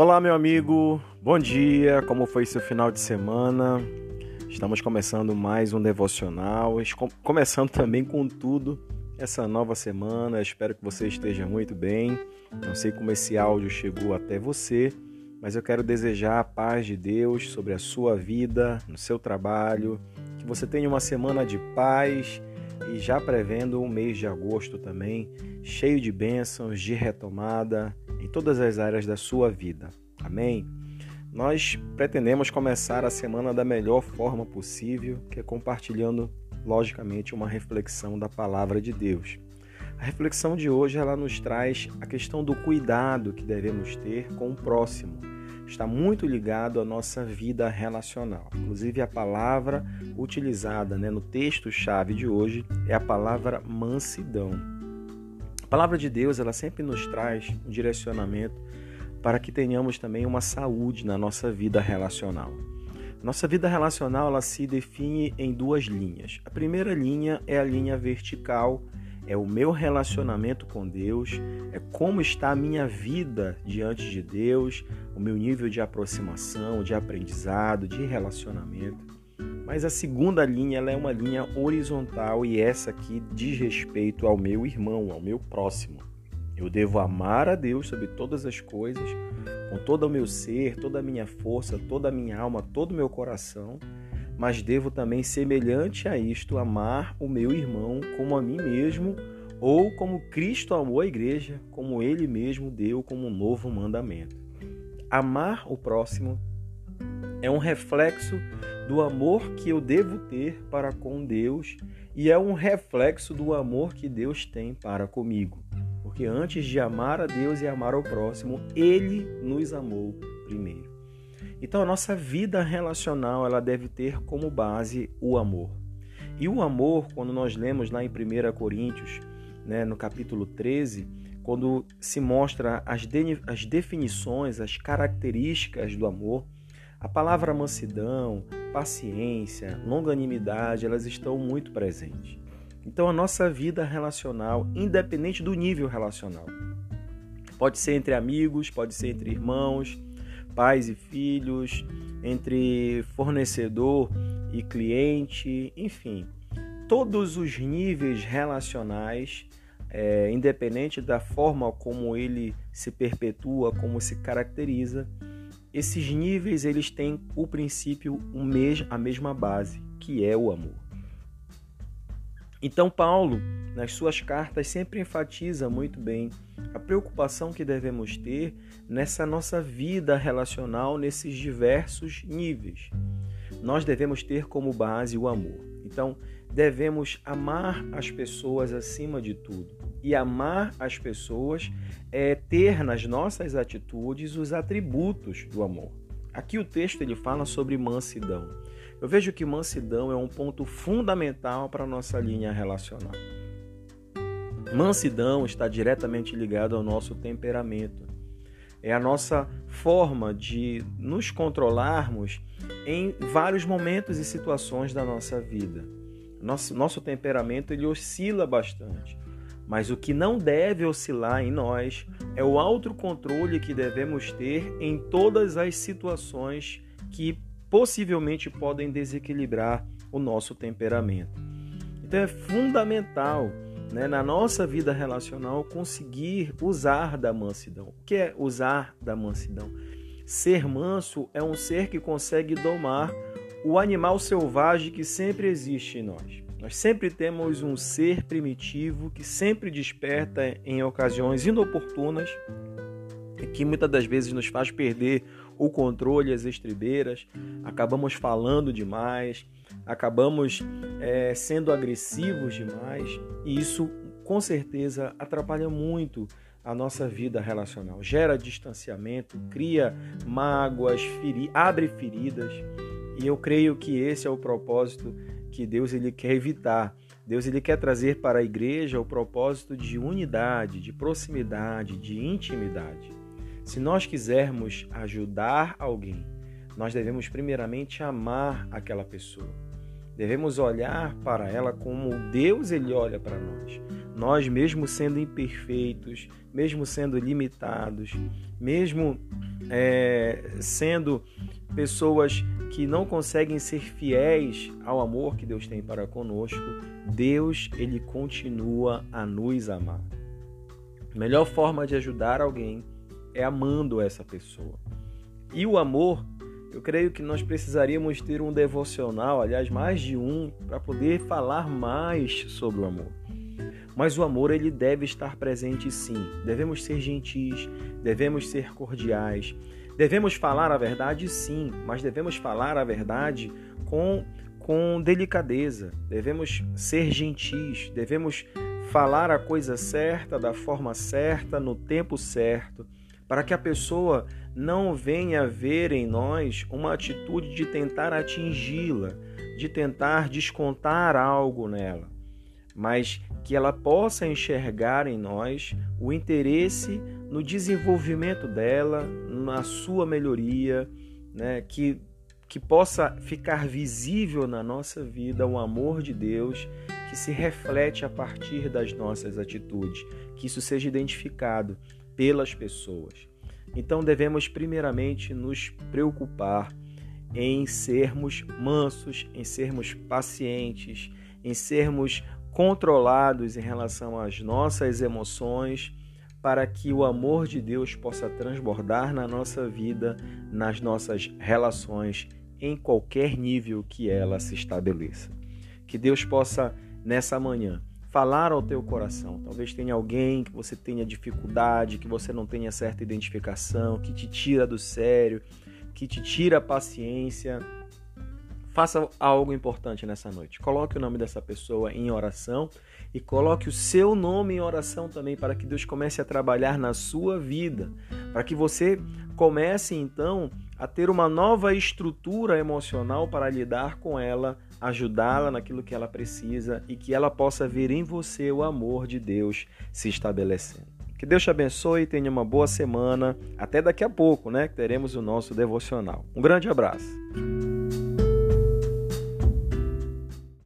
Olá, meu amigo, bom dia, como foi seu final de semana? Estamos começando mais um devocional, começando também com tudo essa nova semana. Espero que você esteja muito bem. Não sei como esse áudio chegou até você, mas eu quero desejar a paz de Deus sobre a sua vida, no seu trabalho, que você tenha uma semana de paz e já prevendo o mês de agosto também, cheio de bênçãos, de retomada em todas as áreas da sua vida. Amém? Nós pretendemos começar a semana da melhor forma possível, que é compartilhando, logicamente, uma reflexão da palavra de Deus. A reflexão de hoje ela nos traz a questão do cuidado que devemos ter com o próximo. Está muito ligado à nossa vida relacional. Inclusive, a palavra utilizada né, no texto-chave de hoje é a palavra mansidão. Palavra de Deus ela sempre nos traz um direcionamento para que tenhamos também uma saúde na nossa vida relacional. Nossa vida relacional ela se define em duas linhas. A primeira linha é a linha vertical, é o meu relacionamento com Deus, é como está a minha vida diante de Deus, o meu nível de aproximação, de aprendizado, de relacionamento. Mas a segunda linha ela é uma linha horizontal e essa aqui diz respeito ao meu irmão, ao meu próximo. Eu devo amar a Deus sobre todas as coisas, com todo o meu ser, toda a minha força, toda a minha alma, todo o meu coração, mas devo também, semelhante a isto, amar o meu irmão como a mim mesmo, ou como Cristo amou a igreja, como ele mesmo deu como um novo mandamento. Amar o próximo é um reflexo do amor que eu devo ter para com Deus e é um reflexo do amor que Deus tem para comigo porque antes de amar a Deus e amar ao próximo, ele nos amou primeiro. Então a nossa vida relacional, ela deve ter como base o amor. E o amor, quando nós lemos lá em 1 Coríntios, né, no capítulo 13, quando se mostra as, de, as definições, as características do amor, a palavra mansidão, paciência, longanimidade, elas estão muito presentes. Então a nossa vida relacional, independente do nível relacional, pode ser entre amigos, pode ser entre irmãos, pais e filhos, entre fornecedor e cliente, enfim, todos os níveis relacionais, é, independente da forma como ele se perpetua, como se caracteriza, esses níveis eles têm o princípio, a mesma base, que é o amor. Então, Paulo, nas suas cartas, sempre enfatiza muito bem a preocupação que devemos ter nessa nossa vida relacional, nesses diversos níveis. Nós devemos ter como base o amor. Então, devemos amar as pessoas acima de tudo. E amar as pessoas é ter nas nossas atitudes os atributos do amor. Aqui o texto ele fala sobre mansidão. Eu vejo que mansidão é um ponto fundamental para a nossa linha relacional. Mansidão está diretamente ligado ao nosso temperamento. É a nossa forma de nos controlarmos em vários momentos e situações da nossa vida. Nosso, nosso temperamento ele oscila bastante, mas o que não deve oscilar em nós é o autocontrole que devemos ter em todas as situações que possivelmente podem desequilibrar o nosso temperamento. Então é fundamental né, na nossa vida relacional conseguir usar da mansidão. O que é usar da mansidão? Ser manso é um ser que consegue domar o animal selvagem que sempre existe em nós. Nós sempre temos um ser primitivo que sempre desperta em ocasiões inoportunas e que muitas das vezes nos faz perder o controle, as estribeiras, acabamos falando demais, acabamos é, sendo agressivos demais e isso com certeza atrapalha muito a nossa vida relacional, gera distanciamento, cria mágoas, feri abre feridas. E eu creio que esse é o propósito que Deus ele quer evitar. Deus ele quer trazer para a igreja o propósito de unidade, de proximidade, de intimidade. Se nós quisermos ajudar alguém, nós devemos primeiramente amar aquela pessoa. Devemos olhar para ela como Deus ele olha para nós. nós, mesmo sendo imperfeitos, mesmo sendo limitados, mesmo é, sendo pessoas que não conseguem ser fiéis ao amor que Deus tem para conosco, Deus ele continua a nos amar. A melhor forma de ajudar alguém é amando essa pessoa. E o amor, eu creio que nós precisaríamos ter um devocional, aliás, mais de um, para poder falar mais sobre o amor. Mas o amor ele deve estar presente sim. Devemos ser gentis, devemos ser cordiais, devemos falar a verdade sim, mas devemos falar a verdade com com delicadeza. Devemos ser gentis, devemos falar a coisa certa, da forma certa, no tempo certo, para que a pessoa não venha ver em nós uma atitude de tentar atingi-la, de tentar descontar algo nela, mas que ela possa enxergar em nós o interesse no desenvolvimento dela, na sua melhoria, né? que, que possa ficar visível na nossa vida o amor de Deus que se reflete a partir das nossas atitudes, que isso seja identificado pelas pessoas. Então devemos primeiramente nos preocupar em sermos mansos, em sermos pacientes, em sermos controlados em relação às nossas emoções, para que o amor de Deus possa transbordar na nossa vida, nas nossas relações, em qualquer nível que ela se estabeleça. Que Deus possa, nessa manhã, falar ao teu coração. Talvez tenha alguém que você tenha dificuldade, que você não tenha certa identificação, que te tira do sério, que te tira a paciência. Faça algo importante nessa noite. Coloque o nome dessa pessoa em oração e coloque o seu nome em oração também para que Deus comece a trabalhar na sua vida, para que você comece então a ter uma nova estrutura emocional para lidar com ela, ajudá-la naquilo que ela precisa e que ela possa ver em você o amor de Deus se estabelecendo. Que Deus te abençoe e tenha uma boa semana. Até daqui a pouco, né? Que teremos o nosso devocional. Um grande abraço.